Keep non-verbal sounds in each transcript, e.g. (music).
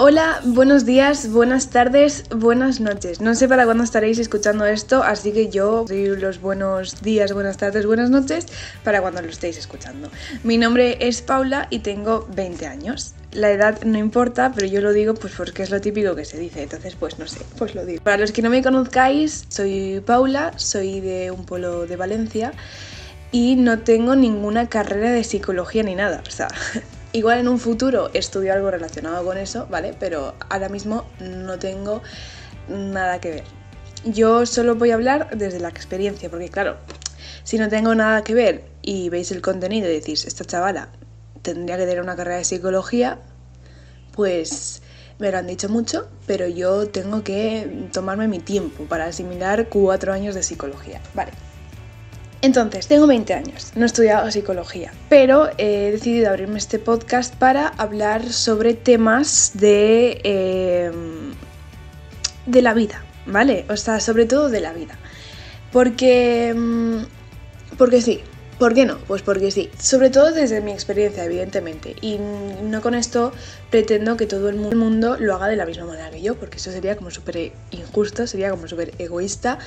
Hola, buenos días, buenas tardes, buenas noches. No sé para cuándo estaréis escuchando esto, así que yo doy los buenos días, buenas tardes, buenas noches para cuando lo estéis escuchando. Mi nombre es Paula y tengo 20 años. La edad no importa, pero yo lo digo pues porque es lo típico que se dice, entonces pues no sé, pues lo digo. Para los que no me conozcáis, soy Paula, soy de un pueblo de Valencia y no tengo ninguna carrera de psicología ni nada, o sea, (laughs) Igual en un futuro estudio algo relacionado con eso, ¿vale? Pero ahora mismo no tengo nada que ver. Yo solo voy a hablar desde la experiencia, porque claro, si no tengo nada que ver y veis el contenido y decís, esta chavala tendría que tener una carrera de psicología, pues me lo han dicho mucho, pero yo tengo que tomarme mi tiempo para asimilar cuatro años de psicología. Vale. Entonces, tengo 20 años, no he estudiado psicología, pero he decidido abrirme este podcast para hablar sobre temas de, eh, de la vida, ¿vale? O sea, sobre todo de la vida. Porque, mm, porque sí, ¿Por qué no? Pues porque sí. Sobre todo desde mi experiencia, evidentemente. Y no con esto pretendo que todo el mundo lo haga de la misma manera que yo, porque eso sería como súper injusto, sería como súper egoísta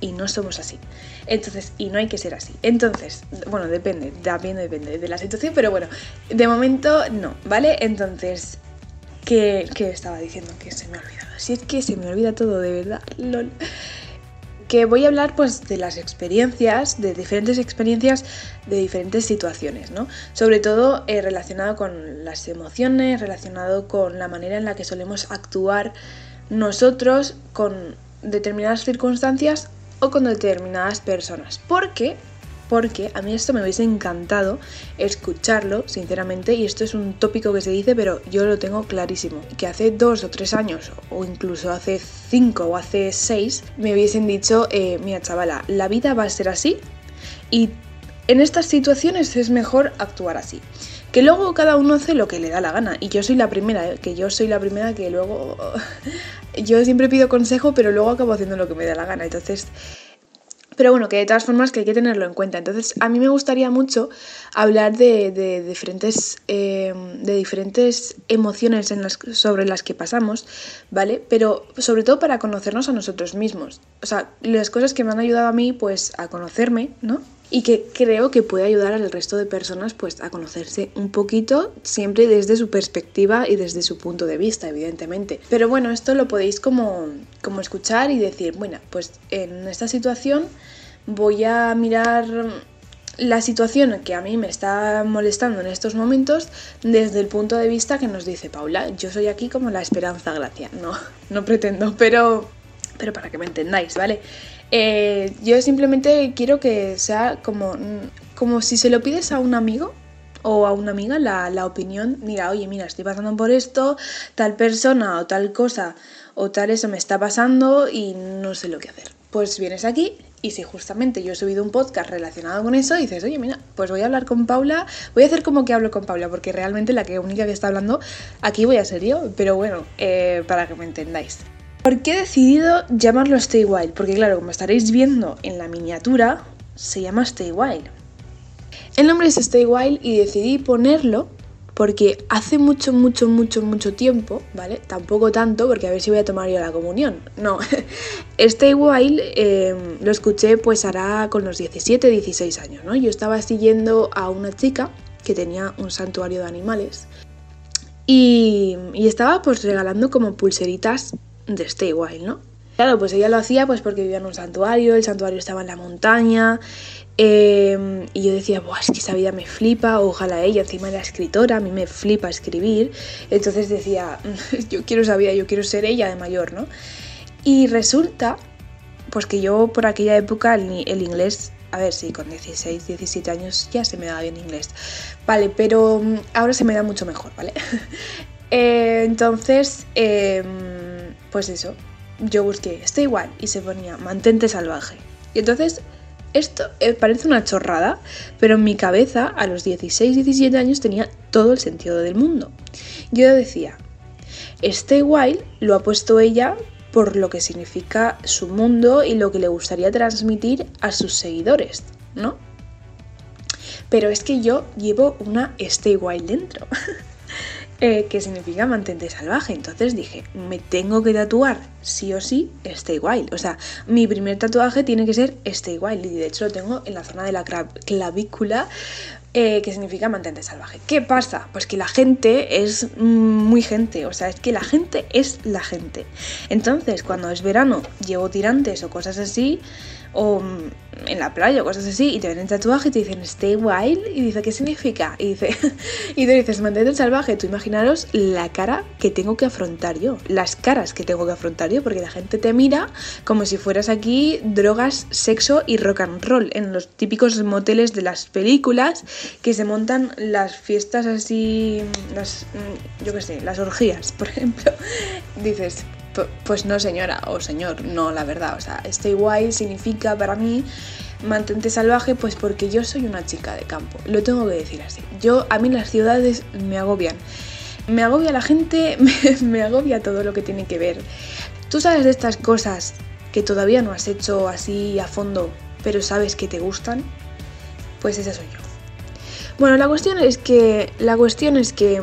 y no somos así. Entonces, y no hay que ser así. Entonces, bueno, depende, también depende de la situación, pero bueno, de momento no, ¿vale? Entonces, ¿qué, qué estaba diciendo? Que se me ha olvidado. Si es que se me olvida todo, de verdad. LOL que voy a hablar pues de las experiencias, de diferentes experiencias de diferentes situaciones, ¿no? Sobre todo eh, relacionado con las emociones, relacionado con la manera en la que solemos actuar nosotros con determinadas circunstancias o con determinadas personas. Porque porque a mí esto me hubiese encantado escucharlo, sinceramente, y esto es un tópico que se dice, pero yo lo tengo clarísimo, que hace dos o tres años, o incluso hace cinco o hace seis, me hubiesen dicho, eh, mira chavala, la vida va a ser así y en estas situaciones es mejor actuar así. Que luego cada uno hace lo que le da la gana. Y yo soy la primera, ¿eh? que yo soy la primera que luego... (laughs) yo siempre pido consejo, pero luego acabo haciendo lo que me da la gana. Entonces, pero bueno, que de todas formas que hay que tenerlo en cuenta. Entonces, a mí me gustaría mucho hablar de, diferentes, eh, de diferentes emociones en las, sobre las que pasamos, ¿vale? Pero sobre todo para conocernos a nosotros mismos. O sea, las cosas que me han ayudado a mí, pues, a conocerme, ¿no? Y que creo que puede ayudar al resto de personas pues a conocerse un poquito siempre desde su perspectiva y desde su punto de vista evidentemente pero bueno esto lo podéis como, como escuchar y decir bueno pues en esta situación voy a mirar la situación que a mí me está molestando en estos momentos desde el punto de vista que nos dice Paula. Yo soy aquí como la esperanza gracia. No, no pretendo, pero, pero para que me entendáis, ¿vale? Eh, yo simplemente quiero que sea como, como si se lo pides a un amigo o a una amiga la, la, opinión, mira, oye, mira, estoy pasando por esto, tal persona o tal cosa o tal eso me está pasando y no sé lo que hacer. Pues vienes aquí y si justamente yo he subido un podcast relacionado con eso, dices, oye, mira, pues voy a hablar con Paula, voy a hacer como que hablo con Paula, porque realmente la que única que está hablando aquí voy a ser yo, pero bueno, eh, para que me entendáis. ¿Por qué he decidido llamarlo Stay Wild? Porque claro, como estaréis viendo en la miniatura, se llama Stay Wild. El nombre es Stay Wild y decidí ponerlo porque hace mucho, mucho, mucho, mucho tiempo, ¿vale? Tampoco tanto, porque a ver si voy a tomar yo la comunión. No, (laughs) Stay Wild eh, lo escuché pues hará con los 17, 16 años, ¿no? Yo estaba siguiendo a una chica que tenía un santuario de animales y, y estaba pues regalando como pulseritas de Stay Wild, ¿no? Claro, pues ella lo hacía pues porque vivía en un santuario, el santuario estaba en la montaña, em, y yo decía, Buah, es que esa vida me flipa, ojalá ella, encima era escritora, a mí me flipa escribir, entonces decía, (laughs) yo quiero esa vida, yo quiero ser ella de mayor, ¿no? Y resulta, pues que yo por aquella época el, el inglés a ver, sí, con 16, 17 años ya se me daba bien inglés. Vale, pero mm, ahora se me da mucho mejor, ¿vale? (laughs) Eh, entonces, em, pues eso, yo busqué, está igual, y se ponía, mantente salvaje. Y entonces, esto eh, parece una chorrada, pero en mi cabeza, a los 16, 17 años, tenía todo el sentido del mundo. Yo decía, Stay Wild lo ha puesto ella por lo que significa su mundo y lo que le gustaría transmitir a sus seguidores, ¿no? Pero es que yo llevo una Stay Wild dentro. (laughs) eh, que significa mantente salvaje. Entonces dije, me tengo que tatuar sí o sí Stay Wild. O sea, mi primer tatuaje tiene que ser Stay Wild. Y de hecho lo tengo en la zona de la clavícula eh, que significa mantente salvaje. ¿Qué pasa? Pues que la gente es muy gente, o sea, es que la gente es la gente. Entonces, cuando es verano, llevo tirantes o cosas así, o mm, en la playa o cosas así, y te ven en tatuaje y te dicen stay wild, y dice, ¿qué significa? Y dice, (laughs) y te dices, mantente salvaje, tú imaginaros la cara que tengo que afrontar yo, las caras que tengo que afrontar yo, porque la gente te mira como si fueras aquí drogas, sexo y rock and roll, en los típicos moteles de las películas que se montan las fiestas así, las, yo qué sé, las orgías, por (laughs) ejemplo. Dices, pues no señora o señor, no la verdad, o sea, stay wild significa para mí mantente salvaje pues porque yo soy una chica de campo, lo tengo que decir así. Yo a mí las ciudades me agobian. Me agobia la gente, (laughs) me, me agobia todo lo que tiene que ver. Tú sabes de estas cosas que todavía no has hecho así a fondo, pero sabes que te gustan, pues esa soy yo. Bueno, la cuestión es que la cuestión es que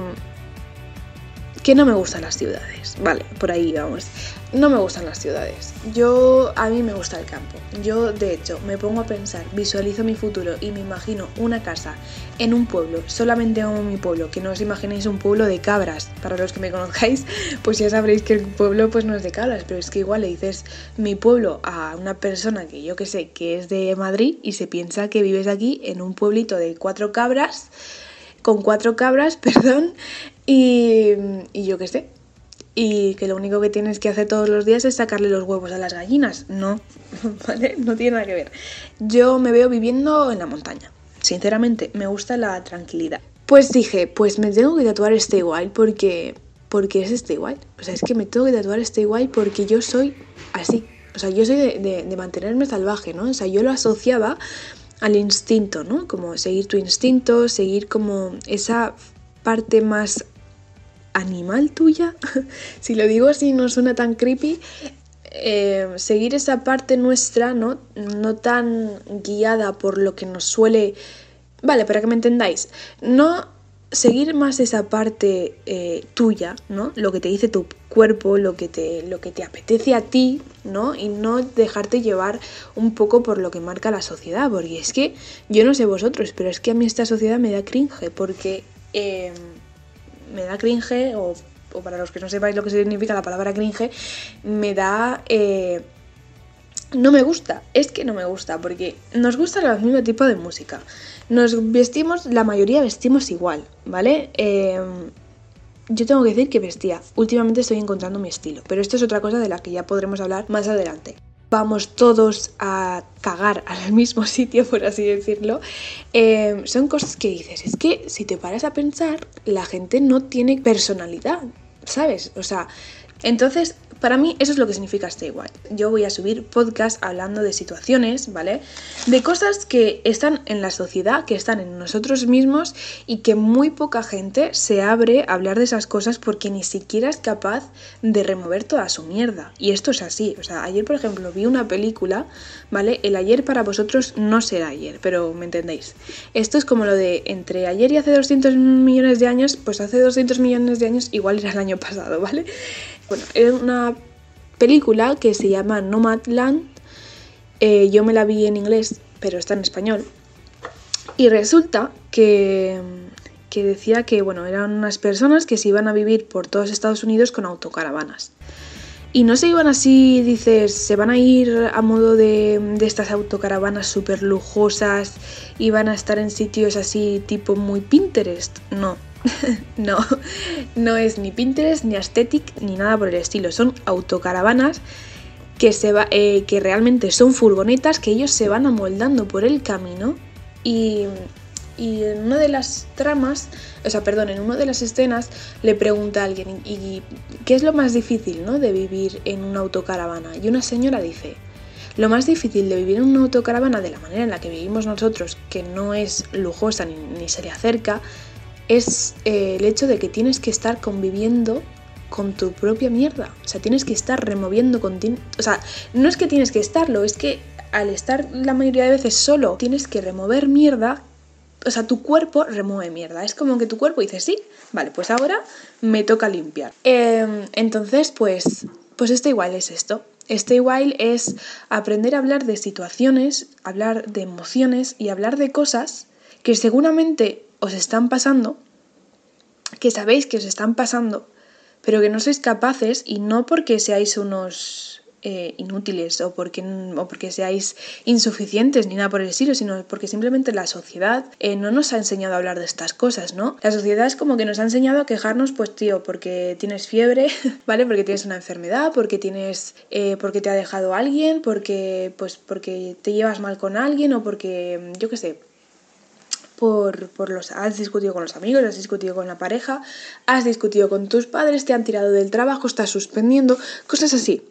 que no me gustan las ciudades. Vale, por ahí vamos. No me gustan las ciudades. Yo, a mí me gusta el campo. Yo, de hecho, me pongo a pensar, visualizo mi futuro y me imagino una casa en un pueblo, solamente amo mi pueblo, que no os imaginéis un pueblo de cabras. Para los que me conozcáis, pues ya sabréis que el pueblo pues no es de cabras, pero es que igual le dices mi pueblo a una persona que yo que sé, que es de Madrid y se piensa que vives aquí en un pueblito de cuatro cabras con cuatro cabras, (laughs) perdón, y, yo qué sé. Y que lo único que tienes que hacer todos los días es sacarle los huevos a las gallinas. No, (laughs) ¿vale? No tiene nada que ver. Yo me veo viviendo en la montaña. Sinceramente, me gusta la tranquilidad. Pues dije, pues me tengo que tatuar este igual porque, porque es este igual. O sea, es que me tengo que tatuar este igual porque yo soy así. O sea, yo soy de, de mantenerme salvaje, ¿no? O sea, yo lo asociaba al instinto, ¿no? Como seguir tu instinto, seguir como esa parte más animal tuya. (laughs) si lo digo así no suena tan creepy. Eh, seguir esa parte nuestra, ¿no? No tan guiada por lo que nos suele... Vale, para que me entendáis. No seguir más esa parte eh, tuya, ¿no? Lo que te dice tu cuerpo, lo que, te, lo que te apetece a ti, ¿no? Y no dejarte llevar un poco por lo que marca la sociedad, porque es que yo no sé vosotros, pero es que a mí esta sociedad me da cringe, porque em, me da cringe, o, para los que no sepáis lo que significa la palabra cringe, me da... Eh, no me gusta, es que no me gusta, porque nos gusta el mismo tipo de música. Nos vestimos, la mayoría vestimos igual, ¿vale? Em, yo tengo que decir que vestía. Últimamente estoy encontrando mi estilo, pero esto es otra cosa de la que ya podremos hablar más adelante. Vamos todos a cagar al (laughs) mismo sitio, por así decirlo. Em, son cosas que dices, es que si te paras a pensar, la gente no tiene personalidad, ¿sabes? O sea, entonces para mí eso es lo que significa Stay White. Yo voy a subir podcast hablando de situaciones, ¿vale? De cosas que están en la sociedad, que están en nosotros mismos y que muy poca gente se abre a hablar de esas cosas porque ni siquiera es capaz de remover toda su mierda. Y esto es así. O sea, ayer, por ejemplo, vi una película, ¿vale? El ayer para vosotros no será ayer, pero me entendéis. Esto es como lo de entre ayer y hace 200 millones de años, pues hace 200 millones de años igual era el año pasado, ¿vale? Bueno, es una película que se llama Nomadland. Eh, yo me la vi en inglés, pero está en español. Y resulta que, que decía que bueno, eran unas personas que se iban a vivir por todos Estados Unidos con autocaravanas. Y no se iban así, dices, se van a ir a modo de, de estas autocaravanas súper lujosas y van a estar en sitios así tipo muy Pinterest. No, (laughs) no, no es ni Pinterest, ni Aesthetic, ni nada por el estilo. Son autocaravanas que, se va, eh, que realmente son furgonetas que ellos se van amoldando por el camino y, y en una de las tramas, o sea, perdón, en una de las escenas le pregunta a alguien, ¿y qué es lo más difícil ¿no? de vivir en una autocaravana? Y una señora dice, lo más difícil de vivir en una autocaravana de la manera en la que vivimos nosotros, que no es lujosa ni, ni se le acerca, es eh, el hecho de que tienes que estar conviviendo con tu propia mierda. O sea, tienes que estar removiendo con... O sea, no es que tienes que estarlo, es que al estar la mayoría de veces solo, tienes que remover mierda o sea, tu cuerpo remueve mierda. Es como que tu cuerpo dice, sí, vale, pues ahora me toca limpiar. Em, entonces, pues, pues esto igual es esto. Esto igual es aprender a hablar de situaciones, hablar de emociones y hablar de cosas que seguramente os están pasando, que sabéis que os están pasando, pero que no sois capaces y no porque seáis unos eh, inútiles o porque, o porque seáis insuficientes ni nada por el estilo, sino porque simplemente la sociedad eh, no nos ha enseñado a hablar de estas cosas, ¿no? La sociedad es como que nos ha enseñado a quejarnos, pues tío, porque tienes fiebre, (laughs) ¿vale? Porque tienes una enfermedad, porque tienes, eh, porque te ha dejado alguien, porque, pues, porque te llevas mal con alguien o porque, yo qué sé, por, por, los has discutido con los amigos, has discutido con la pareja, has discutido con tus padres, te han tirado del trabajo, estás suspendiendo, cosas así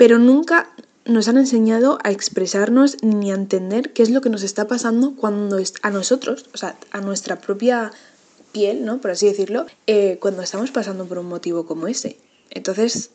pero nunca nos han enseñado a expresarnos ni a entender qué es lo que nos está pasando cuando a nosotros, o sea, a nuestra propia piel, ¿no? Por así decirlo, eh, cuando estamos pasando por un motivo como ese. Entonces,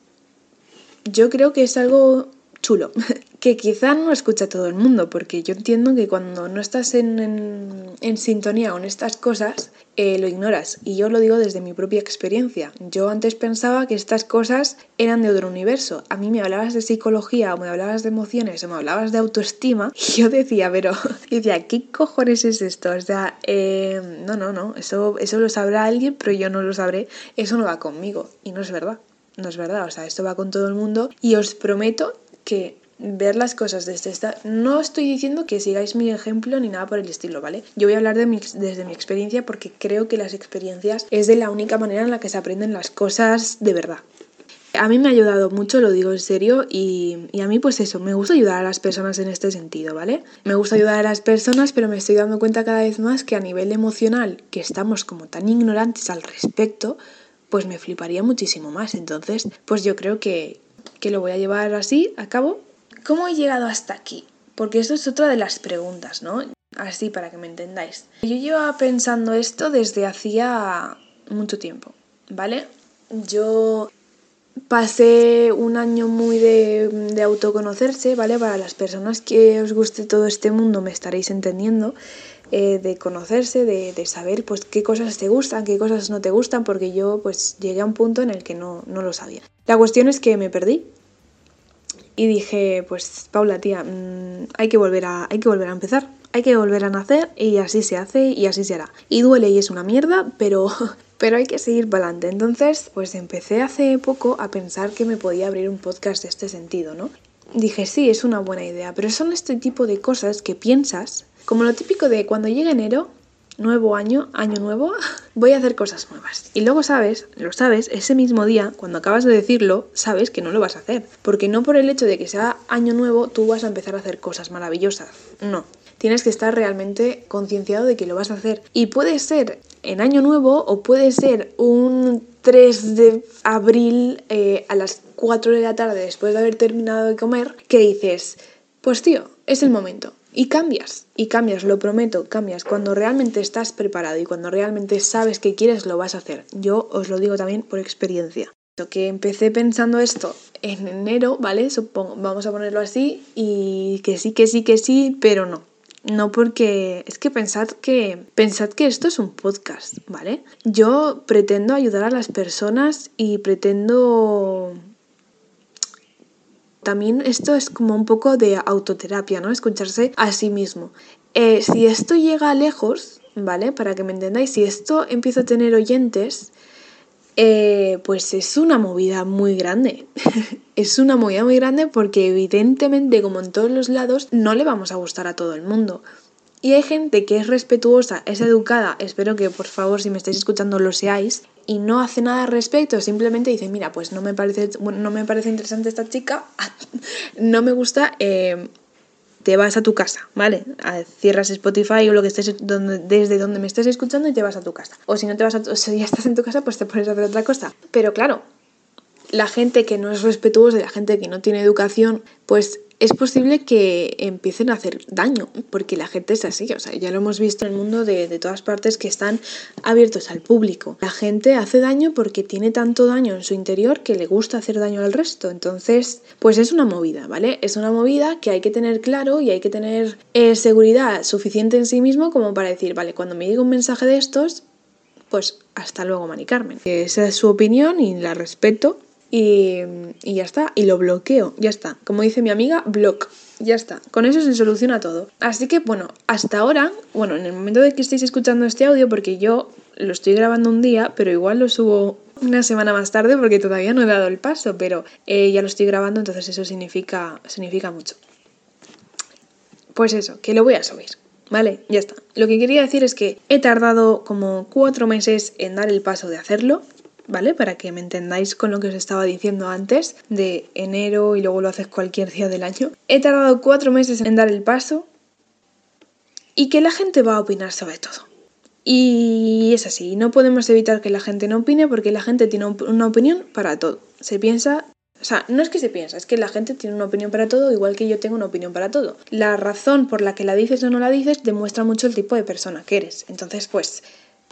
yo creo que es algo chulo, (laughs) que quizá no escucha todo el mundo, porque yo entiendo que cuando no estás en, en, sintonía con estas cosas, eh, lo ignoras. Y yo lo digo desde mi propia experiencia. Yo antes pensaba que estas cosas eran de otro universo. A mí me hablabas de psicología o me hablabas de emociones o me hablabas de autoestima (laughs) y yo decía, pero, (laughs) decía, ¿qué cojones es esto? O sea, eh, no, no, no, eso, eso lo sabrá alguien, pero yo no lo sabré. Eso no va conmigo. Y no es verdad. No es verdad, o sea, esto va con todo el mundo y os prometo que ver las cosas desde esta... No estoy diciendo que sigáis mi ejemplo ni nada por el estilo, ¿vale? Yo voy a hablar de mi, desde mi experiencia porque creo que las experiencias es de la única manera en la que se aprenden las cosas de verdad. A mí me ha ayudado mucho, lo digo en serio, y, y, a mí pues eso, me gusta ayudar a las personas en este sentido, ¿vale? Me gusta ayudar a las personas, pero me estoy dando cuenta cada vez más que a nivel emocional, que estamos como tan ignorantes al respecto, pues me fliparía muchísimo más. Entonces, pues yo creo que, que lo voy a llevar así a cabo. ¿Cómo he llegado hasta aquí? Porque esto es otra de las preguntas, ¿no? Así para que me entendáis. Yo llevaba pensando esto desde hacía mucho tiempo, ¿vale? Yo pasé un año muy de, de, autoconocerse, ¿vale? Para las personas que os guste todo este mundo me estaréis entendiendo, eh, de conocerse, de, de, saber pues qué cosas te gustan, qué cosas no te gustan, porque yo pues llegué a un punto en el que no, no lo sabía. La cuestión es que me perdí, y dije, pues Paula, tía, mmm, hay, que volver a, hay que volver a empezar, hay que volver a nacer y así se hace y así se hará. Y duele y es una mierda, pero, (laughs) pero hay que seguir para adelante. Entonces, pues empecé hace poco a pensar que me podía abrir un podcast de este sentido, ¿no? Dije, sí, es una buena idea, pero son este tipo de cosas que piensas, como lo típico de cuando llega enero, nuevo año, año nuevo, (laughs) voy a hacer cosas nuevas. Y luego sabes, lo sabes, ese mismo día, cuando acabas de decirlo, sabes que no lo vas a hacer. Porque no por el hecho de que sea año nuevo, tú vas a empezar a hacer cosas maravillosas. No. Tienes que estar realmente concienciado de que lo vas a hacer. Y puede ser en año nuevo o puede ser un 3 de abril eh, a las 4 de la tarde después de haber terminado de comer, que dices, pues tío, es el momento y cambias, y cambias, lo prometo, cambias. Cuando realmente estás preparado y cuando realmente sabes que quieres, lo vas a hacer. Yo os lo digo también por experiencia. Que empecé pensando esto en enero, ¿vale? Supongo, vamos a ponerlo así, y que sí, que sí, que sí, pero no. No porque es que pensad que pensad que esto es un podcast, ¿vale? Yo pretendo ayudar a las personas y pretendo también esto es como un poco de autoterapia, ¿no? Escucharse a sí mismo. Eh, si esto llega lejos, ¿vale? Para que me entendáis, si esto empieza a tener oyentes, eh, pues es una movida muy grande. (laughs) es una movida muy grande porque evidentemente, como en todos los lados, no le vamos a gustar a todo el mundo. Y hay gente que es respetuosa, es educada, espero que por favor si me estáis escuchando lo seáis, y no hace nada al respecto, simplemente dice, mira, pues no me parece, no me parece interesante esta chica, (laughs) no me gusta, eh, te vas a tu casa, ¿vale? Cierras Spotify o lo que estés, desde donde me estés escuchando y te vas a tu casa. O si no te vas a (laughs) o si ya estás en tu casa, pues te pones a hacer otra cosa. Pero claro, la gente que no es respetuosa, la gente que no tiene educación, pues es posible que empiecen a hacer daño, porque la gente es así, o sea, ya lo hemos visto en el mundo de, de, todas partes que están abiertos al público. La gente hace daño porque tiene tanto daño en su interior que le gusta hacer daño al resto, entonces, pues es una movida, ¿vale? Es una movida que hay que tener claro y hay que tener eh, seguridad suficiente en sí mismo como para decir, vale, cuando me llegue un mensaje de estos, pues hasta luego, Mani Carmen. Esa es su opinión y la respeto y, ya está. Y lo bloqueo, ya está. Como dice mi amiga, block. Ya está. Con eso se soluciona todo. Así que bueno, hasta ahora, bueno, en el momento de que estéis escuchando este audio, porque yo lo estoy grabando un día, pero igual lo subo una semana más tarde porque todavía no he dado el paso, pero eh, ya lo estoy grabando, entonces eso significa, significa mucho. Pues eso, que lo voy a subir. Vale, ya está. Lo que quería decir es que he tardado como cuatro meses en dar el paso de hacerlo, ¿vale? Para que me entendáis con lo que os estaba diciendo antes, de enero y luego lo haces cualquier día del año. He tardado cuatro meses en dar el paso y que la gente va a opinar sobre todo. Y es así, no podemos evitar que la gente no opine porque la gente tiene una opinión para todo. Se piensa o sea, no es que se piensa, es que la gente tiene una opinión para todo, igual que yo tengo una opinión para todo. La razón por la que la dices o no la dices demuestra mucho el tipo de persona que eres. Entonces, pues,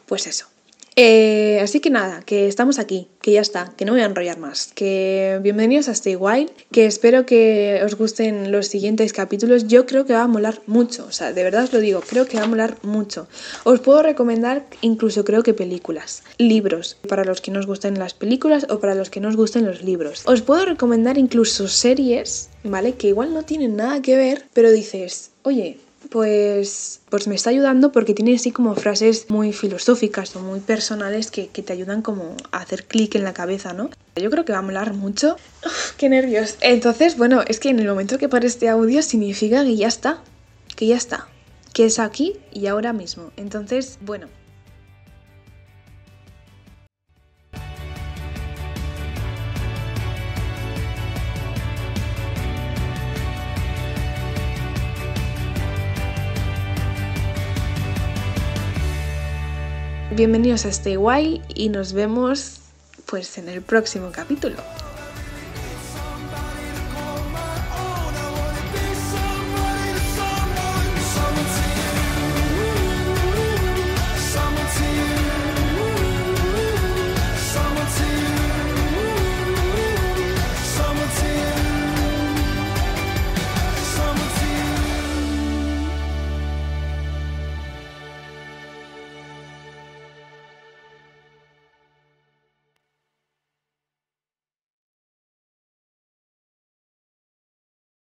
pues eso. Eh, así que nada, que estamos aquí, que ya está, que no voy a enrollar más, que bienvenidos a Stay Wild, que espero que os gusten los siguientes capítulos, yo creo que va a molar mucho, o sea, de verdad os lo digo, creo que va a molar mucho. Os puedo recomendar incluso creo que películas, libros, para los que no os gusten las películas o para los que no os gusten los libros. Os puedo recomendar incluso series, ¿vale? Que igual no tienen nada que ver, pero dices, oye, pues, pues me está ayudando porque tiene así como frases muy filosóficas o muy personales que, te ayudan como a hacer clic en la cabeza, ¿no? Yo creo que va a molar mucho. ¡Qué nervios! Entonces, bueno, es que en el momento que pare este audio significa que ya está, que ya está, que es aquí y ahora mismo. Entonces, bueno, Bienvenidos a Stay Wild y nos vemos pues en el próximo capítulo.